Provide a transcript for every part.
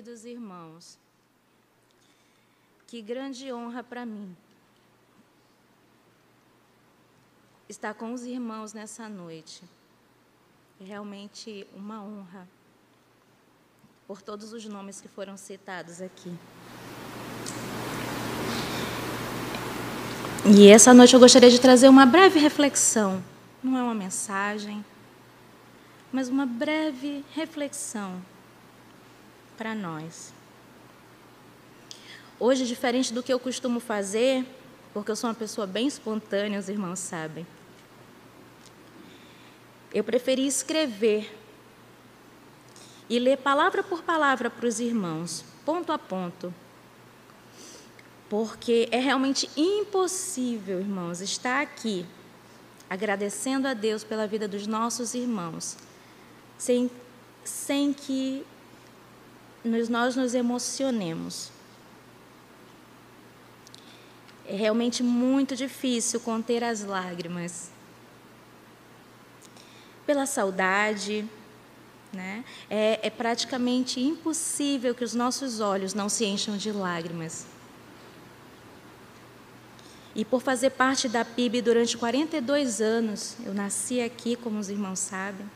queridos irmãos, que grande honra para mim estar com os irmãos nessa noite. Realmente uma honra por todos os nomes que foram citados aqui. E essa noite eu gostaria de trazer uma breve reflexão. Não é uma mensagem, mas uma breve reflexão para nós. Hoje, diferente do que eu costumo fazer, porque eu sou uma pessoa bem espontânea, os irmãos sabem, eu preferi escrever e ler palavra por palavra para os irmãos, ponto a ponto. Porque é realmente impossível, irmãos, estar aqui agradecendo a Deus pela vida dos nossos irmãos, sem, sem que nós nos emocionemos. É realmente muito difícil conter as lágrimas. Pela saudade, né? É, é praticamente impossível que os nossos olhos não se encham de lágrimas. E por fazer parte da PIB durante 42 anos, eu nasci aqui, como os irmãos sabem,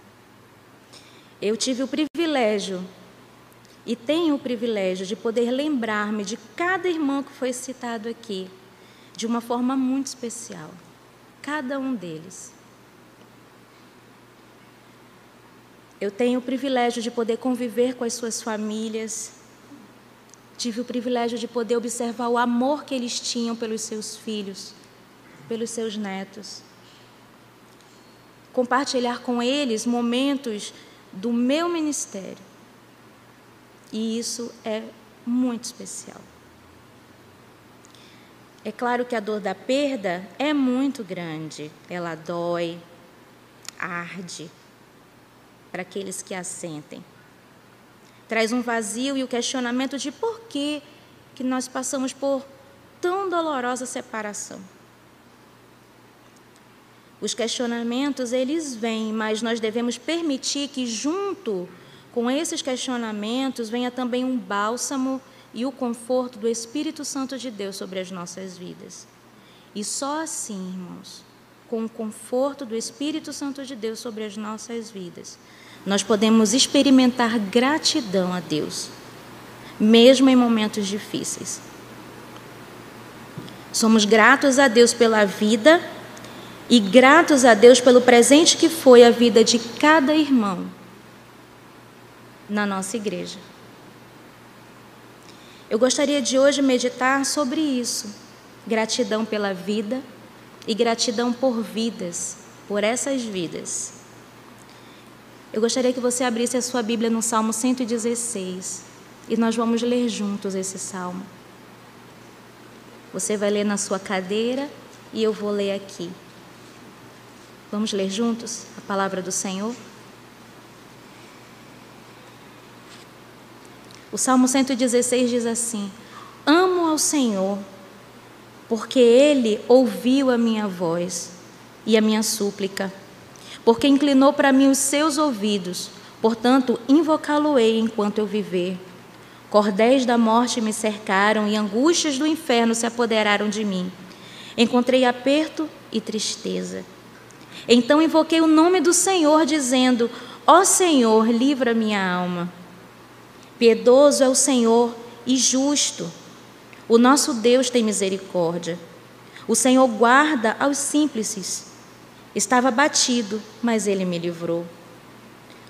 eu tive o privilégio e tenho o privilégio de poder lembrar-me de cada irmão que foi citado aqui, de uma forma muito especial, cada um deles. Eu tenho o privilégio de poder conviver com as suas famílias. Tive o privilégio de poder observar o amor que eles tinham pelos seus filhos, pelos seus netos. Compartilhar com eles momentos do meu ministério. E isso é muito especial. É claro que a dor da perda é muito grande, ela dói, arde, para aqueles que a sentem. Traz um vazio e o questionamento de por que, que nós passamos por tão dolorosa separação. Os questionamentos, eles vêm, mas nós devemos permitir que junto com esses questionamentos venha também um bálsamo e o conforto do Espírito Santo de Deus sobre as nossas vidas. E só assim, irmãos, com o conforto do Espírito Santo de Deus sobre as nossas vidas, nós podemos experimentar gratidão a Deus, mesmo em momentos difíceis. Somos gratos a Deus pela vida e gratos a Deus pelo presente que foi a vida de cada irmão na nossa igreja. Eu gostaria de hoje meditar sobre isso. Gratidão pela vida e gratidão por vidas, por essas vidas. Eu gostaria que você abrisse a sua Bíblia no Salmo 116 e nós vamos ler juntos esse salmo. Você vai ler na sua cadeira e eu vou ler aqui. Vamos ler juntos a palavra do Senhor? O Salmo 116 diz assim: Amo ao Senhor, porque Ele ouviu a minha voz e a minha súplica porque inclinou para mim os seus ouvidos, portanto, invocá-lo-ei enquanto eu viver. Cordéis da morte me cercaram e angústias do inferno se apoderaram de mim. Encontrei aperto e tristeza. Então invoquei o nome do Senhor, dizendo: Ó Senhor, livra minha alma. Piedoso é o Senhor e justo. O nosso Deus tem misericórdia. O Senhor guarda aos simples Estava batido, mas ele me livrou.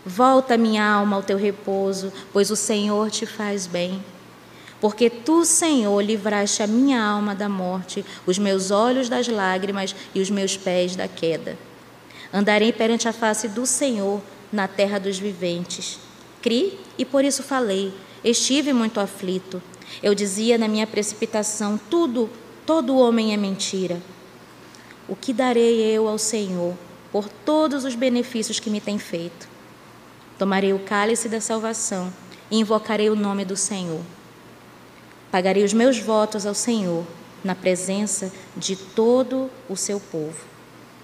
Volta, minha alma, ao teu repouso, pois o Senhor te faz bem. Porque tu, Senhor, livraste a minha alma da morte, os meus olhos das lágrimas e os meus pés da queda. Andarei perante a face do Senhor na terra dos viventes. Cri e por isso falei. Estive muito aflito. Eu dizia na minha precipitação: tudo, todo homem é mentira. O que darei eu ao Senhor por todos os benefícios que me tem feito? Tomarei o cálice da salvação e invocarei o nome do Senhor. Pagarei os meus votos ao Senhor na presença de todo o seu povo.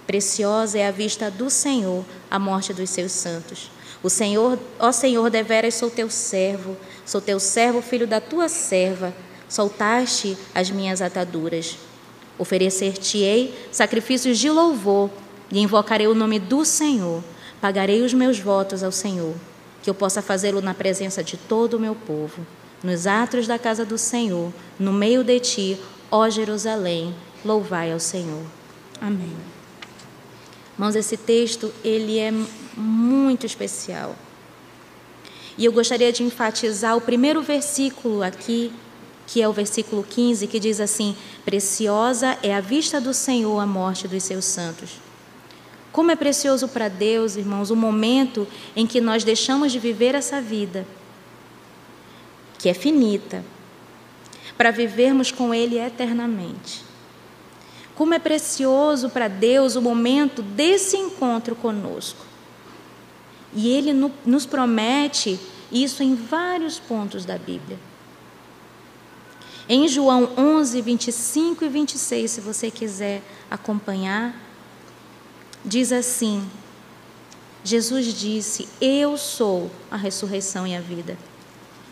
Preciosa é a vista do Senhor a morte dos seus santos. O Senhor, ó Senhor, deveras sou teu servo, sou teu servo, filho da tua serva. Soltaste as minhas ataduras. Oferecer-te-ei sacrifícios de louvor e invocarei o nome do Senhor. Pagarei os meus votos ao Senhor, que eu possa fazê-lo na presença de todo o meu povo, nos atos da casa do Senhor, no meio de ti, ó Jerusalém, louvai ao Senhor. Amém. Irmãos, esse texto, ele é muito especial. E eu gostaria de enfatizar o primeiro versículo aqui, que é o versículo 15, que diz assim: Preciosa é a vista do Senhor a morte dos seus santos. Como é precioso para Deus, irmãos, o momento em que nós deixamos de viver essa vida, que é finita, para vivermos com Ele eternamente. Como é precioso para Deus o momento desse encontro conosco. E Ele nos promete isso em vários pontos da Bíblia. Em João 11, 25 e 26, se você quiser acompanhar, diz assim: Jesus disse: Eu sou a ressurreição e a vida.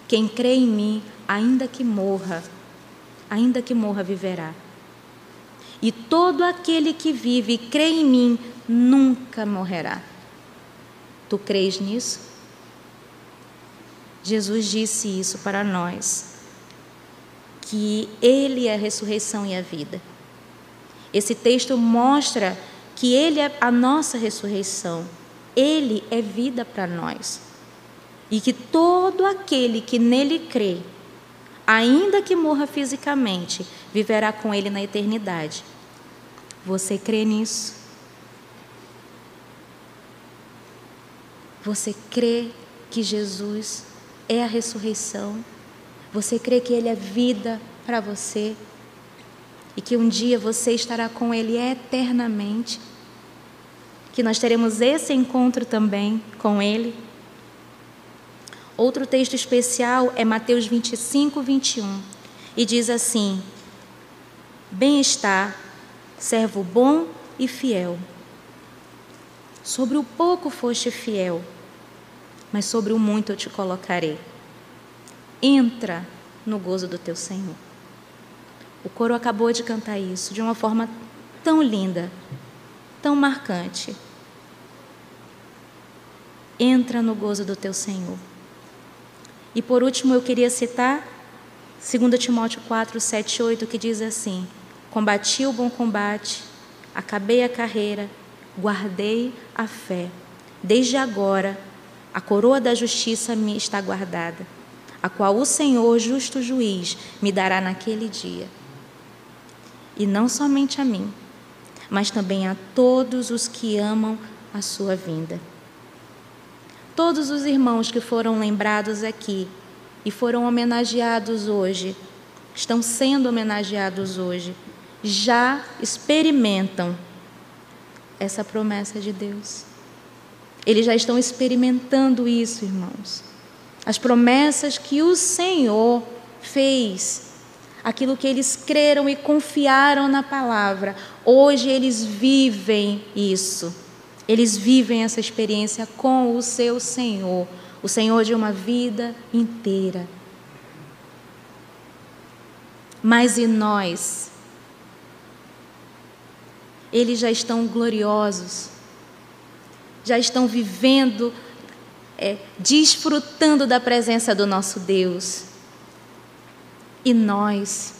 Quem crê em mim, ainda que morra, ainda que morra, viverá. E todo aquele que vive e crê em mim nunca morrerá. Tu crês nisso? Jesus disse isso para nós, que Ele é a ressurreição e a vida. Esse texto mostra que Ele é a nossa ressurreição, Ele é vida para nós. E que todo aquele que nele crê, ainda que morra fisicamente, viverá com Ele na eternidade. Você crê nisso? Você crê que Jesus é a ressurreição? Você crê que Ele é vida para você? E que um dia você estará com Ele eternamente? que nós teremos esse encontro também com Ele. Outro texto especial é Mateus 25, 21, e diz assim: Bem-estar, servo bom e fiel. Sobre o pouco foste fiel, mas sobre o muito eu te colocarei. Entra no gozo do teu Senhor. O coro acabou de cantar isso de uma forma tão linda, tão marcante entra no gozo do teu Senhor. E por último, eu queria citar 2 Timóteo 4, 7 8, que diz assim: Combati o bom combate, acabei a carreira, guardei a fé. Desde agora, a coroa da justiça me está guardada, a qual o Senhor, justo juiz, me dará naquele dia. E não somente a mim, mas também a todos os que amam a sua vinda. Todos os irmãos que foram lembrados aqui e foram homenageados hoje, estão sendo homenageados hoje, já experimentam essa promessa de Deus. Eles já estão experimentando isso, irmãos. As promessas que o Senhor fez, aquilo que eles creram e confiaram na palavra, hoje eles vivem isso. Eles vivem essa experiência com o seu Senhor, o Senhor de uma vida inteira. Mas e nós? Eles já estão gloriosos, já estão vivendo, é, desfrutando da presença do nosso Deus. E nós?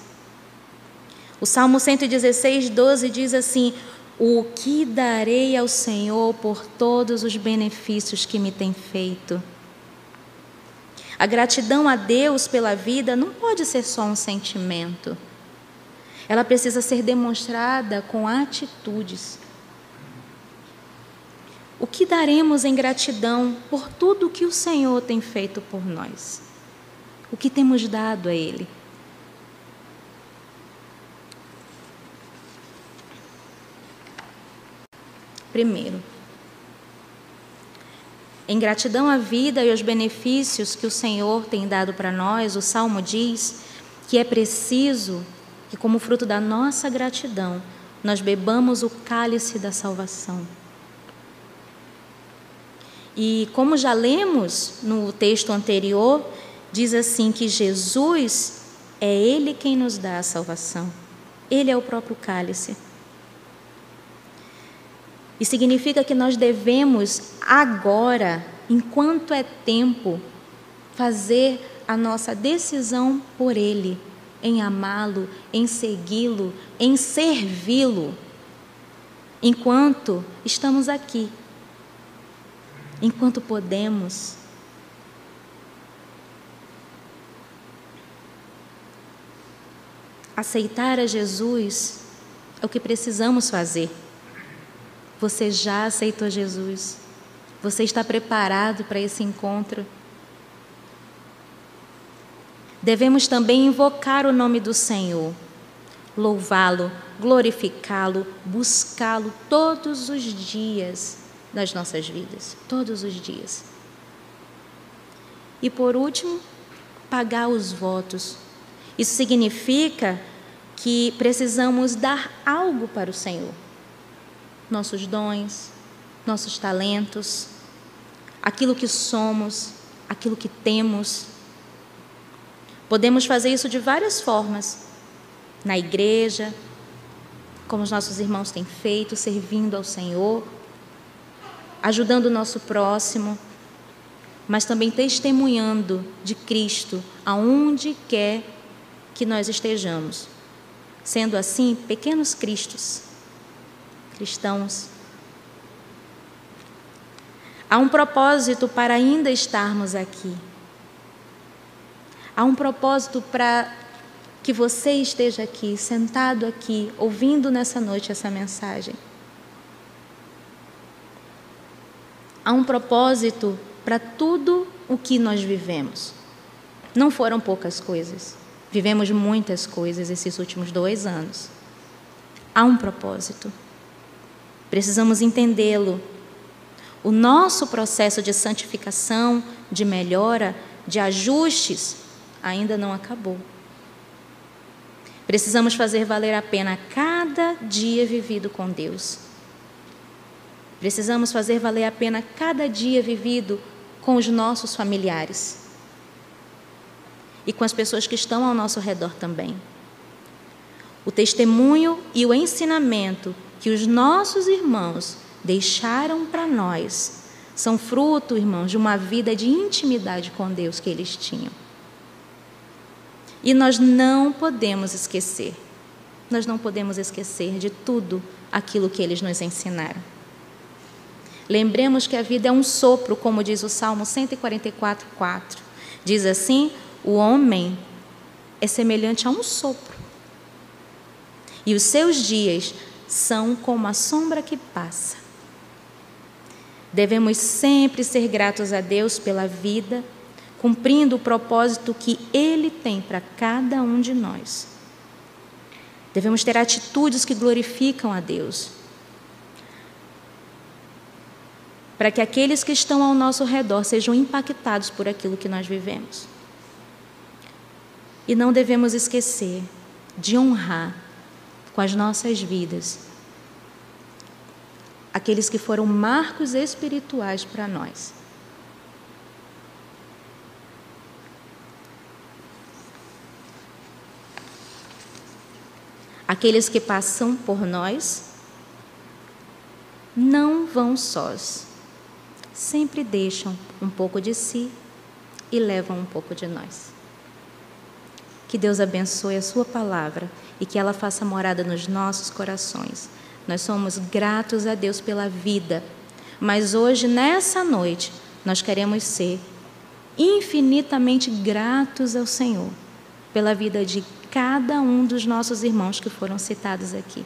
O Salmo 116, 12 diz assim: o que darei ao Senhor por todos os benefícios que me tem feito? A gratidão a Deus pela vida não pode ser só um sentimento. Ela precisa ser demonstrada com atitudes. O que daremos em gratidão por tudo que o Senhor tem feito por nós? O que temos dado a Ele? Primeiro, em gratidão à vida e aos benefícios que o Senhor tem dado para nós, o salmo diz que é preciso que, como fruto da nossa gratidão, nós bebamos o cálice da salvação. E como já lemos no texto anterior, diz assim que Jesus é Ele quem nos dá a salvação. Ele é o próprio cálice. E significa que nós devemos agora, enquanto é tempo, fazer a nossa decisão por Ele, em amá-lo, em segui-lo, em servi-lo, enquanto estamos aqui, enquanto podemos. Aceitar a Jesus é o que precisamos fazer. Você já aceitou Jesus? Você está preparado para esse encontro? Devemos também invocar o nome do Senhor, louvá-lo, glorificá-lo, buscá-lo todos os dias das nossas vidas, todos os dias. E por último, pagar os votos. Isso significa que precisamos dar algo para o Senhor. Nossos dons, nossos talentos, aquilo que somos, aquilo que temos. Podemos fazer isso de várias formas. Na igreja, como os nossos irmãos têm feito, servindo ao Senhor, ajudando o nosso próximo, mas também testemunhando de Cristo aonde quer que nós estejamos. Sendo assim, pequenos cristos, cristãos. Há um propósito para ainda estarmos aqui. Há um propósito para que você esteja aqui, sentado aqui, ouvindo nessa noite essa mensagem. Há um propósito para tudo o que nós vivemos. Não foram poucas coisas. Vivemos muitas coisas esses últimos dois anos. Há um propósito. Precisamos entendê-lo. O nosso processo de santificação, de melhora, de ajustes, ainda não acabou. Precisamos fazer valer a pena cada dia vivido com Deus. Precisamos fazer valer a pena cada dia vivido com os nossos familiares e com as pessoas que estão ao nosso redor também. O testemunho e o ensinamento que os nossos irmãos deixaram para nós são fruto, irmãos, de uma vida de intimidade com Deus que eles tinham. E nós não podemos esquecer, nós não podemos esquecer de tudo aquilo que eles nos ensinaram. Lembremos que a vida é um sopro, como diz o Salmo 144, 4. Diz assim: o homem é semelhante a um sopro, e os seus dias são como a sombra que passa. Devemos sempre ser gratos a Deus pela vida cumprindo o propósito que Ele tem para cada um de nós. Devemos ter atitudes que glorificam a Deus. Para que aqueles que estão ao nosso redor sejam impactados por aquilo que nós vivemos. E não devemos esquecer de honrar com as nossas vidas aqueles que foram marcos espirituais para nós. Aqueles que passam por nós não vão sós. Sempre deixam um pouco de si e levam um pouco de nós. Que Deus abençoe a Sua palavra e que ela faça morada nos nossos corações. Nós somos gratos a Deus pela vida, mas hoje, nessa noite, nós queremos ser infinitamente gratos ao Senhor pela vida de cada um dos nossos irmãos que foram citados aqui.